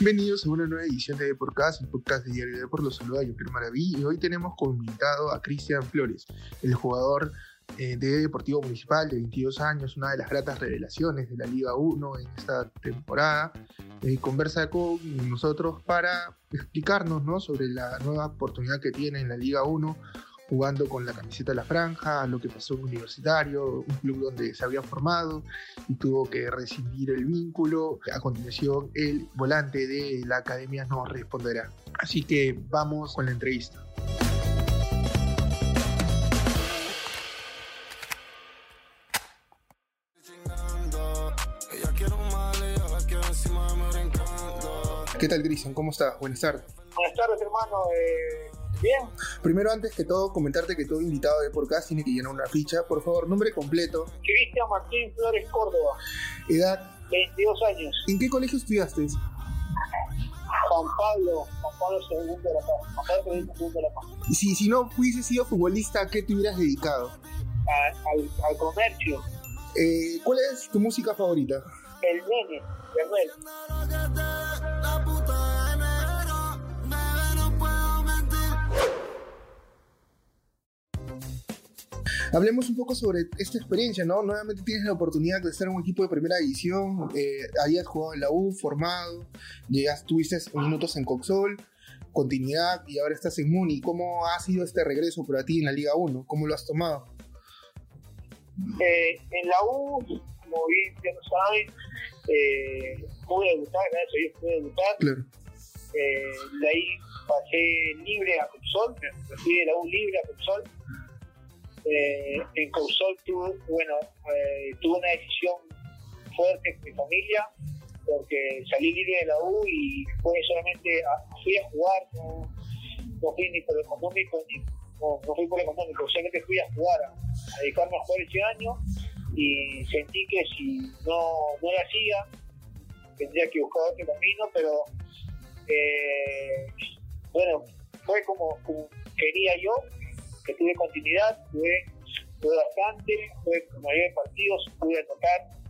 Bienvenidos a una nueva edición de Deporcast, el podcast de Diario Deport. Los saluda Joker Maraví y hoy tenemos como invitado a Cristian Flores, el jugador eh, de Deportivo Municipal de 22 años, una de las gratas revelaciones de la Liga 1 en esta temporada. Eh, conversa con nosotros para explicarnos ¿no? sobre la nueva oportunidad que tiene en la Liga 1 jugando con la camiseta de la franja, lo que pasó en Universitario, un club donde se había formado y tuvo que rescindir el vínculo. A continuación, el volante de la academia nos responderá. Así que vamos con la entrevista. ¿Qué tal, Cristian? ¿Cómo estás? Buenas tardes. Buenas tardes, hermano. Eh, bien. Primero, antes que todo, comentarte que todo invitado de podcast tiene que llenar una ficha. Por favor, nombre completo. Cristian Martín Flores Córdoba. Edad. 22 años. ¿En qué colegio estudiaste? Juan Pablo, Juan Pablo II de la Paz. Juan Pablo II de la Paz. Y si, si no hubiese sido futbolista, ¿a qué te hubieras dedicado? A- al, al comercio. Eh, ¿Cuál es tu música favorita? El nene, Manuel. Hablemos un poco sobre esta experiencia, ¿no? Nuevamente tienes la oportunidad de estar en un equipo de primera división, eh, habías jugado en la U, formado, llegaste, tuviste minutos en Coxol, continuidad y ahora estás en Muni. ¿Cómo ha sido este regreso para ti en la Liga 1? ¿Cómo lo has tomado? Eh, en la U, como bien ya lo saben, eh, pude debutar, gracias a Dios pude debutar. Claro. Eh, de ahí pasé libre a Coxol, me fui de la U libre a Coxol. Eh, en Coxol tuve, bueno, eh, tuve una decisión fuerte con mi familia, porque salí libre de la U y fue solamente, fui a jugar, no, fui ni por económico, ni, no, fui por económico, solamente fui a jugar, a, dedicarme a jugar ese año y sentí que si no, no lo hacía, tendría que buscar otro camino, pero eh, bueno, fue como quería yo, que tuve continuidad, tuve, tuve bastante, tuve mayoría de partidos, pude anotar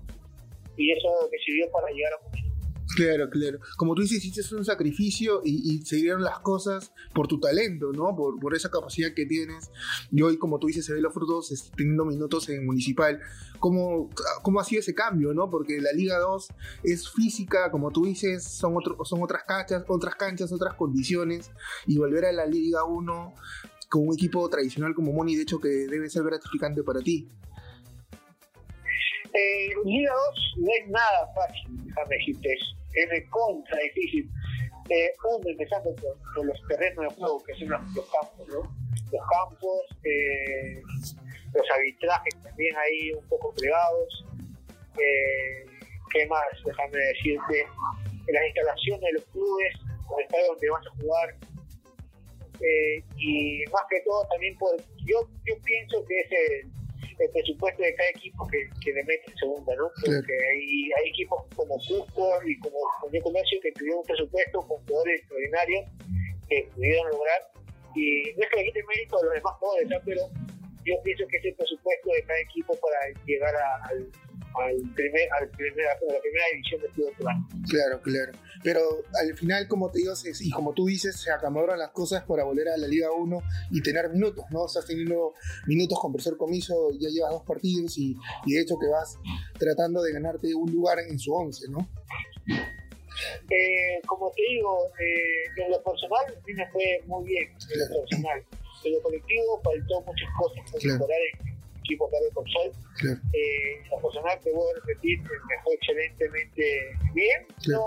y eso me sirvió para llegar a mucho. Claro, claro. Como tú dices, hiciste un sacrificio y, y se dieron las cosas por tu talento, ¿no? Por, por esa capacidad que tienes. Y hoy, como tú dices, se ven los frutos teniendo minutos en Municipal. ¿Cómo, ¿Cómo ha sido ese cambio, no? Porque la Liga 2 es física, como tú dices, son, otro, son otras canchas, otras canchas, otras condiciones. Y volver a la Liga 1 con un equipo tradicional como Moni, de hecho, que debe ser gratificante para ti. Eh, Liga 2 no es nada fácil, déjame decirte. Es de contra difícil. Eh, uno, empezando por, los terrenos de juego, que son los, campos. Los campos, eh, los arbitrajes también ahí un poco plegados. Eh, ¿Qué más? Déjame decirte. Las instalaciones de los clubes, los estadios donde vas a jugar. Eh, y más que todo también por, yo, yo pienso que es el, el presupuesto de cada equipo que, que le mete en segunda, ¿no? Claro. Porque hay, hay equipos como Cusco y como Unión Comercio que tuvieron un presupuesto con jugadores extraordinarios que pudieron lograr. Y no es que le quite mérito a los demás jugadores, ¿no? pero yo pienso que es el presupuesto de cada equipo para llegar a- al, al primer, al primer, a la primera división del fútbol peruano. Claro, claro. Pero al final, como te digo, y como tú dices, se acomodaron las cosas para volver a la Liga 1 y tener minutos, ¿no? Estás teniendo minutos con profesor Comiso, ya llevas dos partidos y, y de hecho que vas tratando de ganarte un lugar en su once, ¿no? Eh, como te digo, eh, en lo personal a mí me fue muy bien, en lo personal. En lo colectivo faltó muchas cosas por Claro. mejorar en el equipo de Consol. Claro. Eh, lo personal te voy a repetir, que me fue excelentemente bien. Claro.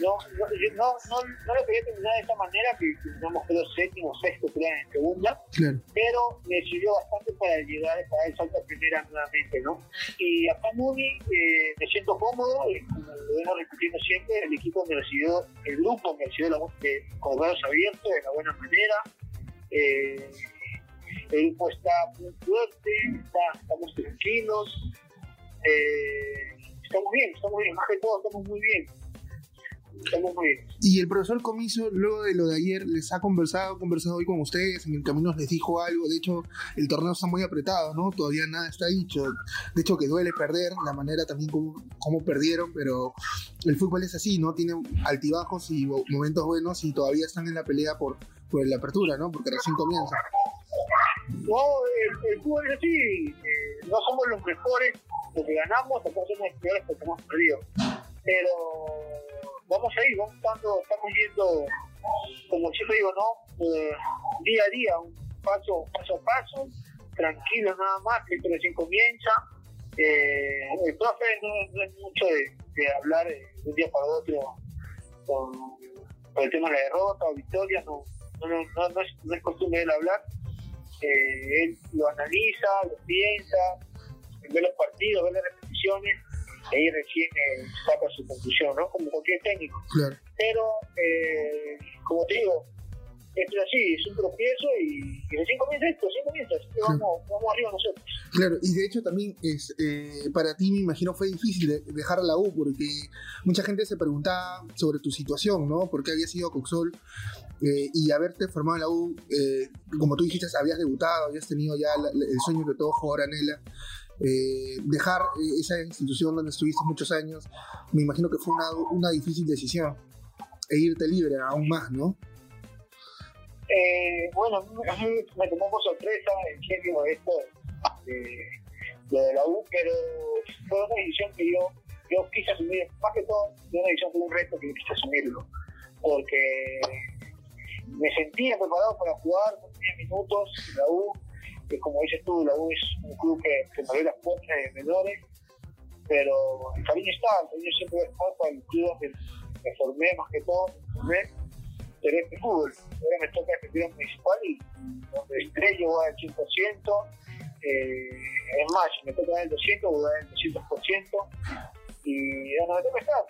No, no, no, no, no, no lo quería terminar de esa manera, que terminamos creo séptimo, sexto, creo, en segunda Claro. pero me sirvió bastante para llegar para el salto a primera nuevamente, ¿no? Y acá Muni eh, me siento cómodo, como lo vengo repitiendo siempre, el equipo me recibió, el grupo me recibió la, de, con los brazos abiertos, de la buena manera. Eh, el grupo está muy fuerte, estamos tranquilos, eh, estamos bien, estamos bien, más que todo estamos muy bien. Estamos muy bien. Y el profesor Comiso, luego de lo de ayer, les ha conversado, conversado hoy con ustedes, en el camino les dijo algo, de hecho el torneo está muy apretado, ¿no? Todavía nada está dicho, de hecho que duele perder, la manera también como, como perdieron, pero el fútbol es así, ¿no? Tiene altibajos y momentos buenos y todavía están en la pelea por, por la apertura, ¿no? Porque recién comienza. No, el, fútbol es así, eh, no somos los mejores porque ganamos, tampoco somos los peores porque hemos perdido. Pero vamos a ir, vamos estando, estamos yendo, como siempre digo, ¿no? Eh, día a día, un paso, paso a paso, tranquilo nada más, que recién comienza. Eh, el profe no, es mucho de, hablar de un día para otro con, el tema de la derrota o victoria, no, no, no, no, es, no es costumbre de él hablar. Eh, él lo analiza, lo piensa, ve los partidos, ve las repeticiones, y ahí recién eh, saca su conclusión, ¿no? Como cualquier técnico. Claro. Pero, eh, como te digo, esto es así, es un tropiezo y, y recién comienza esto, recién comienza, así que vamos, vamos arriba nosotros. Claro, y de hecho también es eh, para ti me imagino fue difícil de dejar la U porque mucha gente se preguntaba sobre tu situación, ¿no? Porque habías ido a Coxol eh, y haberte formado en la U, eh, como tú dijiste, habías debutado, habías tenido ya la, el sueño que todo jugador anhela. Eh, dejar esa institución donde estuviste muchos años, me imagino que fue una, una difícil decisión e irte libre aún más, ¿no? Eh, bueno, a mí me tomó por sorpresa, en serio, esto de, de la U, pero fue una decisión que yo, yo quise asumir, más que todo, fue una decisión, fue un reto que yo quise asumirlo, porque me sentía preparado para jugar, no tenía minutos la U, que como dices tú, la U es un club que, que me abrió las puertas de menores, pero el cariño está, el cariño siempre a estar para el club donde me formé, más que todo, me formé, pero este fútbol. Ahora me toca defender municipal y donde estrello voy al 100%, eh, es más, si me toca dar el 200, voy a dar el 200%, y no me toca estar.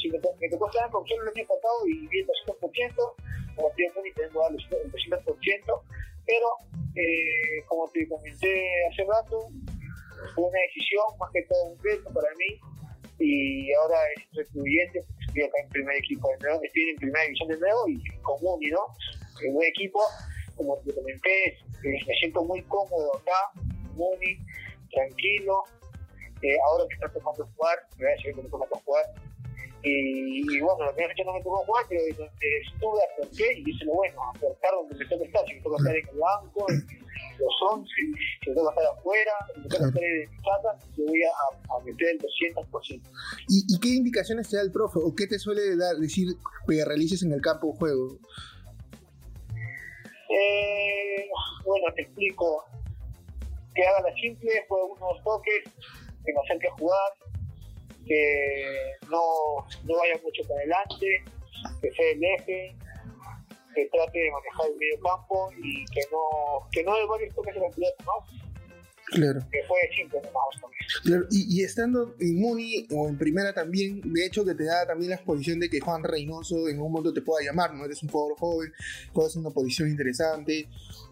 Si me, me tocó estar con solo el año pasado y vi el 200%, como estoy en tengo que dar el 200%, pero eh, como te comenté hace rato, fue una decisión más que todo un reto para mí y ahora es porque estoy acá en primer equipo de nuevo, estoy en primera división de nuevo y común y no, en un equipo, como te comenté, me siento muy cómodo acá, muy tranquilo, eh, ahora que está tocando jugar, me voy a decir que me jugar, y, y, bueno, la primera fecha no me tocó jugar, pero estuve, acerqué y hice lo bueno, acercar donde me toca estar, si me toca estar en el banco, en los 11, si me toca estar afuera, si me toca estar en casa, yo voy a, a meter el 200%. ¿Y, ¿Y qué indicaciones te da el profe o qué te suele dar, decir que realices en el campo de juego? Eh, bueno, te explico. Que haga la simple, fue unos toques, que me acerque a jugar, que no, no vaya mucho para adelante, que sea el eje, que trate de manejar el medio campo y que no, que no dé varios toques de la ¿no? Claro. Que fue simple nomás Claro, y, y, estando en Muni o en primera también, de hecho que te da también la exposición de que Juan Reynoso en un momento te pueda llamar, ¿no? Eres un jugador joven, puedes una posición interesante,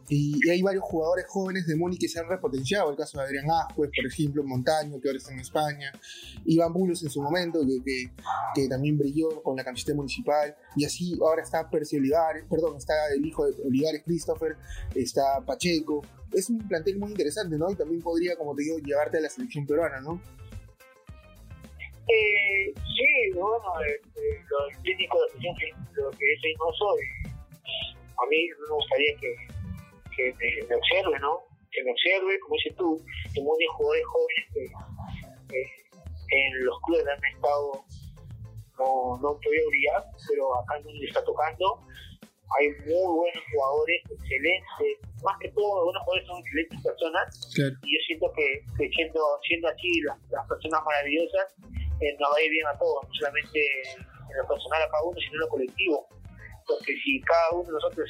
y, y, hay varios jugadores jóvenes de Muni que se han repotenciado, el caso de Adrián Ascuez, por ejemplo, Montaño, que ahora está en España, Iván Bulos en su momento, que, que, que también brilló con la camiseta municipal, y así ahora está Percy Olivares, perdón, está el hijo de Olivares, Christopher, está Pacheco, es un plantel muy interesante, ¿no? Y también podría, como te digo, llevarte a la selección peruana, ¿no? Eh, sí, bueno, eh, lo técnico de la lo que es Reynoso, a mí me gustaría que, que me, observe, ¿no? Que me observe, como dices tú, que muchos jugadores jóvenes que en los clubes han estado, no, no podía brillar, pero acá no le está tocando hay muy buenos jugadores, excelentes, más que todo, algunos jugadores son excelentes personas, claro. y yo siento que, que siendo, siendo así las, las personas maravillosas, eh, nos va a ir bien a todos, no solamente en lo personal a cada uno, sino en lo colectivo, porque si cada uno de nosotros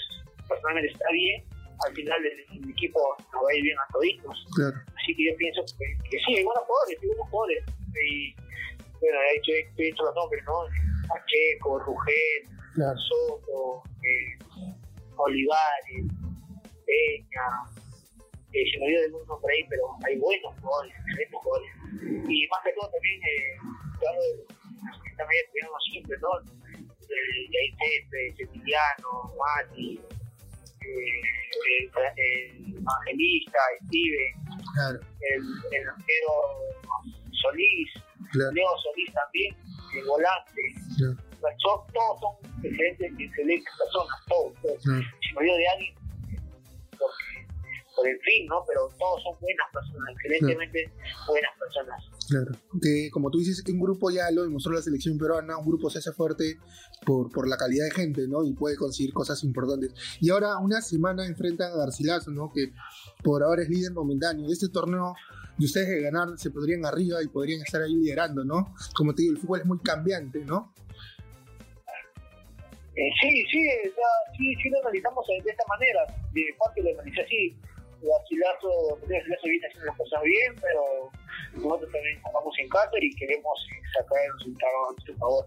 personalmente está bien, al final el, el equipo nos va a ir bien a toditos. Claro. Así que yo pienso que, que sí, hay buenos jugadores, hay buenos jugadores, y bueno, he hecho, he hecho los nombres, ¿no? Pacheco, Rugel, claro. Soto, eh, Olivares, Peña, eh, se me olvidó de un nombre ahí, pero hay buenos jugadores, excelentes jugadores. Y más que todo también, eh, claro, también estudiamos siempre, ¿no? El Yair Pepe, Mati, eh, el, el, Evangelista, claro. el, el arquero Solís, claro. Leo Solís también, el volante. todos son excelentes, excelentes personas, todos. todos. Si me olvido de alguien, por el fin, ¿no? Pero todos son buenas personas, excelentemente buenas personas. Claro, que como tú dices, un grupo ya lo demostró la selección peruana, un grupo se hace fuerte por, por la calidad de gente, ¿no? Y puede conseguir cosas importantes. Y ahora una semana enfrentan a Garcilaso, ¿no? Que por ahora es líder momentáneo. De este torneo, y ustedes de ganar se podrían arriba y podrían estar ahí liderando, ¿no? Como te digo, el fútbol es muy cambiante, ¿no? Eh, sí, sí, sí, sí lo analizamos de esta manera. De parte lo analicé así Garcilaso, Garcilaso viene haciendo las cosas bien, pero nosotros también jugamos en Qatar y queremos sacar el resultado a nuestro favor.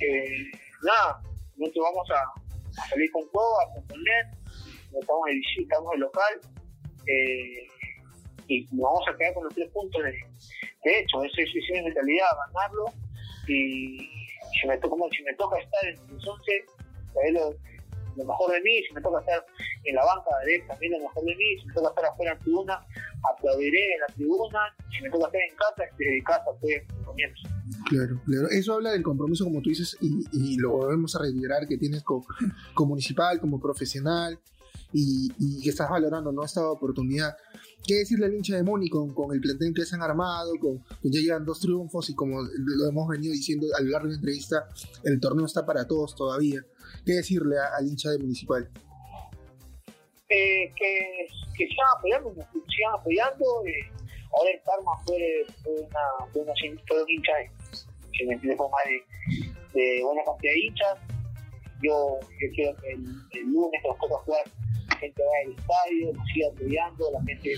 Eh, nada, nosotros vamos a, salir con todo, a componer, estamos en, estamos en local eh, y nos vamos a quedar con los tres puntos de, de hecho, eso es, es en realidad ganarlo y si me, toca, estar en los 11, lo, lo mejor de mí, si me toca estar en la banca de también lo mejor de mí, si me toca estar afuera en tribuna, aplaudiré en la tribuna, si me toca estar en casa, desde casa comienzo. Claro, claro. Eso habla del compromiso, como tú dices, y, lo volvemos a reiterar que tienes como, municipal, como profesional, y, y, que estás valorando ¿no? esta oportunidad. ¿Qué decirle al hincha de Moni con, con el plantel que se han armado, con, que ya llegan dos triunfos y como lo hemos venido diciendo a lo largo de la entrevista, el torneo está para todos todavía? ¿Qué decirle al hincha de Municipal? Que, que sigan apoyando, que sigan apoyando. Eh, ahora el Karma fue, fue, una, un hincha que me entiende más de, de, buena cantidad de hinchas. Yo, yo quiero que el, lunes nos toca jugar, gente vaya al estadio, nos siga apoyando, la gente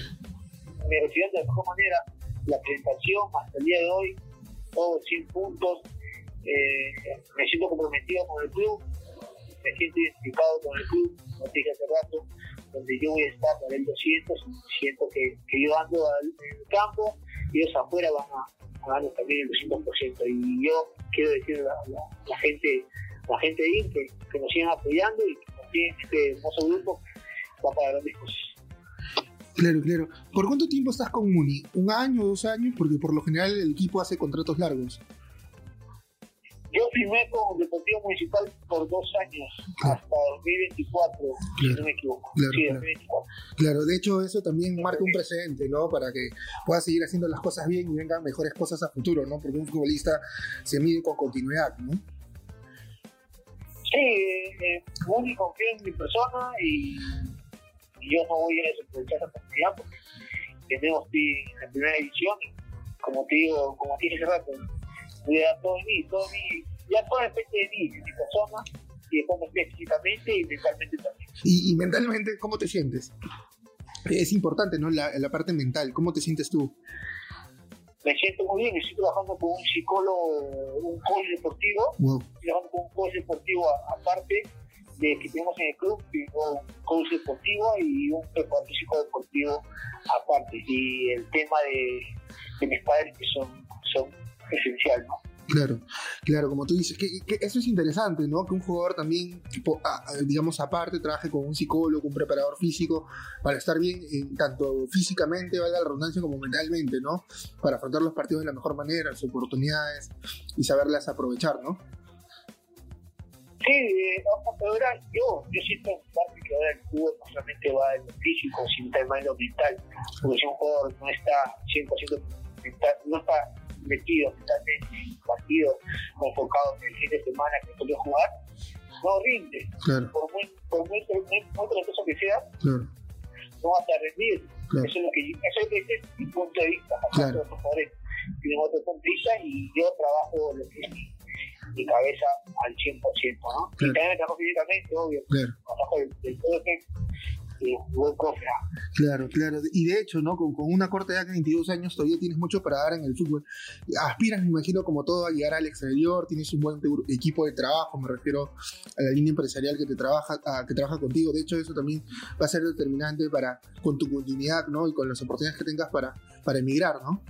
me de la mejor manera la presentación hasta el día de hoy, todos 100 puntos. Eh, me siento comprometido con el club, me siento identificado con el club, como dije hace rato, donde yo voy a estar para el 200, siento que, que yo ando en el campo y ellos afuera van a, a darnos también el 200%. Y yo quiero decir a la, la, gente, la gente de IN que, nos sigan apoyando y que también este hermoso grupo va para grandes cosas. Claro, claro. ¿Por cuánto tiempo estás con Muni? ¿Un año, dos años? Porque por lo general el equipo hace contratos largos. Yo firmé con Deportivo Municipal por dos años, claro. hasta 2024, claro. si no me equivoco. Claro, sí, claro. 2024. claro, de hecho eso también marca un precedente, ¿no? Para que pueda seguir haciendo las cosas bien y vengan mejores cosas a futuro, ¿no? Porque un futbolista se mide con continuidad, ¿no? Sí, eh, Muni confía en mi persona y yo no voy a desaprovechar esa oportunidad porque tenemos en la primera edición, como te digo, como te dije hace rato, voy a dar todo de mí, todo de mí, ya todo depende de mí, de mi persona, y de cómo esté físicamente y mentalmente también. Y, y, mentalmente, ¿cómo te sientes? Es importante, ¿no? La, la, parte mental, ¿cómo te sientes tú? Me siento muy bien, estoy trabajando con un psicólogo, un coach deportivo, wow. estoy trabajando con un coach deportivo aparte de que tenemos en el club, tengo un coach deportivo y un preparador físico deportivo aparte. Y el tema de, de mis padres que son, son esencial, ¿no? Claro, claro, como tú dices, que, que, eso es interesante, ¿no? Que un jugador también, tipo, digamos, aparte, trabaje con un psicólogo, un preparador físico, para estar bien, en, tanto físicamente, valga la redundancia, como mentalmente, ¿no? Para afrontar los partidos de la mejor manera, las oportunidades y saberlas aprovechar, ¿no? Sí, eh, ahora yo, yo siento en parte que ahora el fútbol no solamente va en lo físico, sino también en lo mental, porque si un jugador no está 100% mental, no está metido mentalmente en el partido, enfocado en el fin de semana que puede jugar, no rinde. Claro. Por muy, por muy, muy, muy talentoso que sea, claro. no va a rendir. Claro. Eso es lo que eso es mi punto de vista. Claro. Los jugadores tienen otro punto de vista y yo trabajo lo que es mi, cabeza al 100%, ¿no? Claro. Y también trabajo físicamente, obvio. Claro. Del todo que Claro, claro. Y de hecho, ¿no? Con, con, una corta edad de 22 años todavía tienes mucho para dar en el fútbol. Aspiras, me imagino, como todo, a llegar al exterior, tienes un buen equipo de trabajo, me refiero a la línea empresarial que te trabaja, a, que trabaja contigo. De hecho, eso también va a ser determinante para, con tu continuidad, ¿no? Y con las oportunidades que tengas para, para emigrar, ¿no?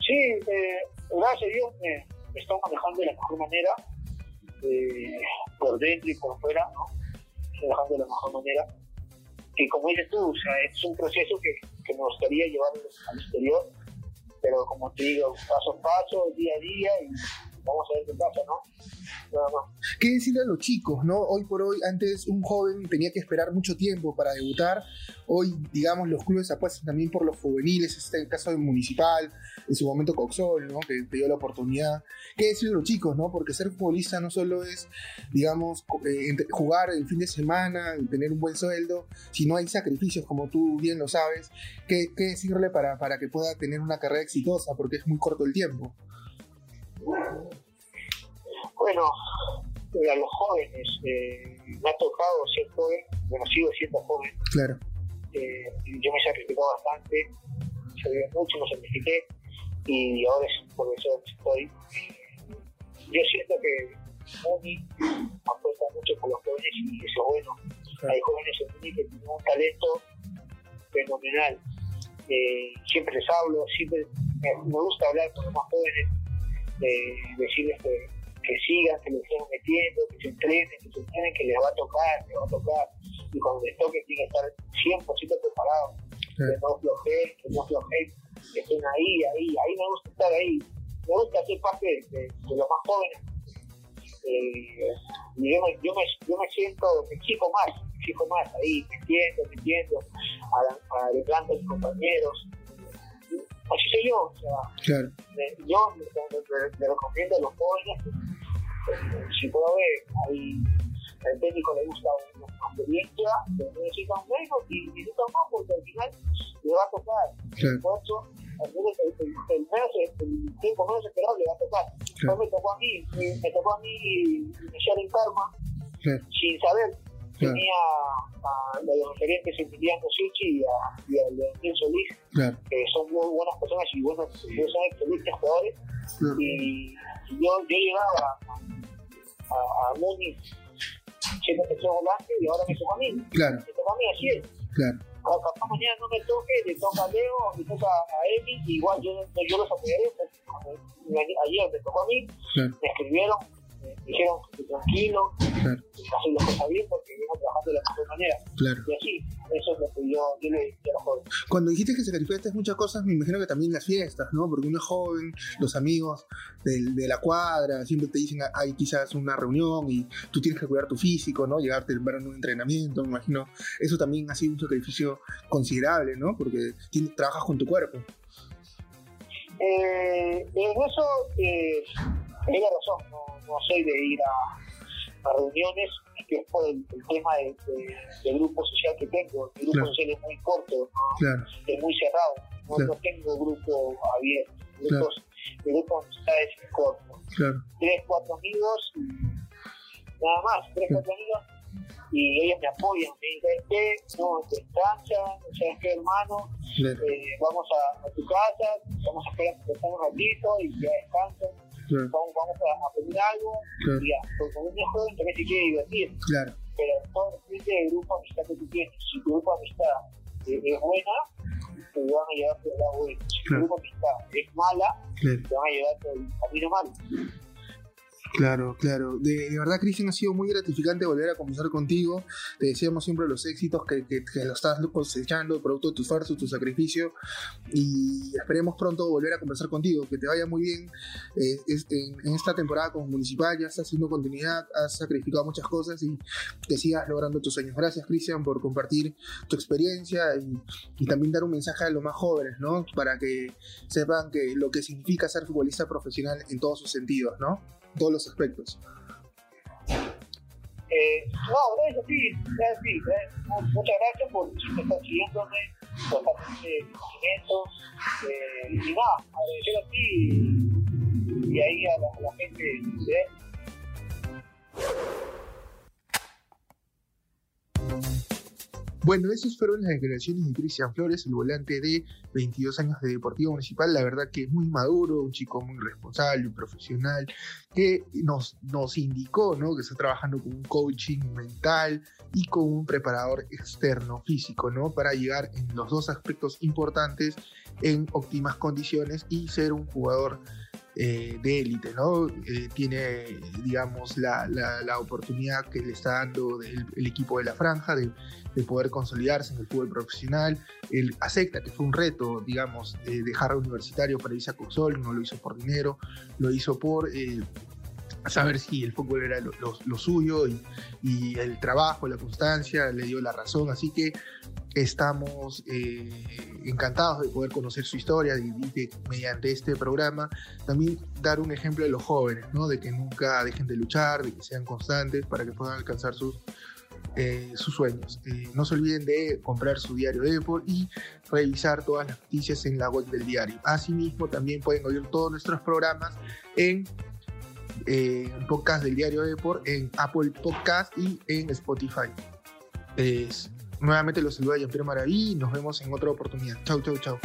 Sí, eh, gracias a Dios me, estoy manejando de la mejor manera, eh, por dentro y por fuera, ¿no? Manejando de la mejor manera que como dices tú, o sea, es un proceso que, que me gustaría llevar al exterior, pero como te digo, paso a paso, día a día, y a ver qué pasa, ¿no? ¿Qué decirle a los chicos, no? Hoy por hoy, antes un joven tenía que esperar mucho tiempo para debutar. Hoy, digamos, los clubes apuestan también por los juveniles. Este es el caso del Municipal, en su momento Coxol, ¿no? Que te dio la oportunidad. ¿Qué decirle a los chicos, no? Porque ser futbolista no solo es, digamos, eh, jugar el fin de semana tener un buen sueldo, sino hay sacrificios, como tú bien lo sabes. ¿Qué, qué decirle para, para que pueda tener una carrera exitosa? Porque es muy corto el tiempo. Bueno, a los jóvenes, eh, me ha tocado ser joven, bueno, sigo siendo joven. Claro. Eh, yo me he sacrificado bastante, sacrifiqué mucho, me sacrifiqué y ahora es por eso que estoy. Yo siento que Muni apuesta mucho por los jóvenes y eso es bueno. Hay jóvenes en Muni que tienen un talento fenomenal. Eh, siempre les hablo, siempre me, me gusta hablar con los más jóvenes, eh, decirles que que sigan, que les sigan metiendo, que se entrenen, que se entrenen, que les va a tocar, les va a tocar. Y cuando les toque tienen que estar 100% preparados. Que no flojeen, que no flojeen, que estén ahí, ahí. Ahí me gusta estar ahí. Me gusta ser parte de, de los más jóvenes. Eh, y yo me, yo, me, yo me siento, me exijo más, me exijo más ahí, metiendo, metiendo, adelante a mis compañeros así soy yo. O sea, claro. yo le, recomiendo a los jóvenes si puedo ver, ahí al técnico le gusta una experiencia, pero necesita un menos y necesita más porque al final le va a tocar. Claro. Por eso, al menos el, el, el, el tiempo menos esperado le va a tocar. Claro. me tocó a mí, me, me tocó a mí iniciar en Karma claro. sin saber. Claro. Tenía a, los referentes Emiliano Sichi y a, y a Leonel Solís, claro. que son muy buenas personas y buenos, buenos excelentes jugadores. Y yo, yo llegaba a, a Muni siendo que soy volante y ahora me toca a mí. Claro. Me toca a mí, así es. Claro. Capaz mañana no me toque, le toca a Leo, le toca a Emi, igual yo, yo los apoyaré. Ayer me tocó a mí, claro. me escribieron, dijeron que tranquilo, claro. hacer las cosas bien porque vengo trabajando de la mejor manera. Claro. Y así, eso es lo que yo, yo le dije a los jóvenes. Cuando dijiste que sacrificaste muchas cosas, me imagino que también las fiestas, ¿no? Porque uno es joven, los amigos de, de la cuadra siempre te dicen, hay quizás una reunión y tú tienes que cuidar tu físico, ¿no? Llegarte temprano a un entrenamiento, me imagino. Eso también ha sido un sacrificio considerable, ¿no? Porque tienes, trabajas con tu cuerpo. Eh, en eso, eh, tenés razón, no, no soy de ir a, a reuniones, que es por el, el tema de, de, del grupo social que tengo. El grupo Claro. social es muy corto, es muy cerrado. No, Claro. no tengo grupo abierto. Grupos, El grupo amistades es corto. Tres, cuatro amigos, nada más, tres, cuatro amigos. Y ellos me apoyan, me dicen, ¿qué? No, descansa, ¿sabes qué, hermano? Eh, vamos a, a tu casa, vamos a esperar que un ratito y ya descansen. Claro, Vamos, vamos a, a pedir algo claro, y uno es joven también se quiere divertir, claro, pero todo depende del grupo de amistad que tú tienes. Si tu grupo de amistad eh, es buena, te van a llevar por el lado bueno. Si tu grupo de amistad es mala, te van a llevar por el camino malo. Claro, claro. De, verdad, Cristian, ha sido muy gratificante volver a conversar contigo. Te deseamos siempre los éxitos que, que, que lo estás cosechando, producto de tu esfuerzo, tu sacrificio. Y esperemos pronto volver a conversar contigo. Que te vaya muy bien. Eh, es- en, en esta temporada como municipal ya estás haciendo continuidad, has sacrificado muchas cosas y que sigas logrando tus sueños. Gracias, Cristian, por compartir tu experiencia y, y también dar un mensaje a los más jóvenes, ¿no? Para que sepan que lo que significa ser futbolista profesional en todos sus sentidos, ¿no? Todos los aspectos. Eh, no, gracias a ti, gracias a ti. Muchas gracias por estar siguiéndome, por estar movimientos. Eh, y nada, agradecer a ti y, ahí a la, a la gente de Bueno, esas fueron las declaraciones de Cristian Flores, el volante de 22 años de Deportivo Municipal. La verdad que es muy maduro, un chico muy responsable, un profesional, que nos, nos indicó ¿no? que está trabajando con un coaching mental y con un preparador externo físico, ¿no? Para llegar en los dos aspectos importantes en óptimas condiciones y ser un jugador eh, de élite, ¿no? Eh, tiene, digamos, la, la, oportunidad que le está dando el, el equipo de la franja de, de, poder consolidarse en el fútbol profesional. Él acepta que fue un reto, digamos, eh, dejar universitario para irse a Cursol, no lo hizo por dinero, lo hizo por... eh, saber si el fútbol era lo, suyo y, el trabajo, la constancia le dio la razón. Así que estamos eh, encantados de poder conocer su historia y, mediante este programa también dar un ejemplo a los jóvenes, ¿no? de que nunca dejen de luchar, de que sean constantes para que puedan alcanzar sus, eh, sus sueños. Eh, no se olviden de comprar su diario de Deport y revisar todas las noticias en la web del diario. Asimismo, también pueden oír todos nuestros programas en eh, podcast del diario Deport, en Apple Podcast y en Spotify. nuevamente los saluda Jean-Pierre Maraví y nos vemos en otra oportunidad. Chau, chau, chau.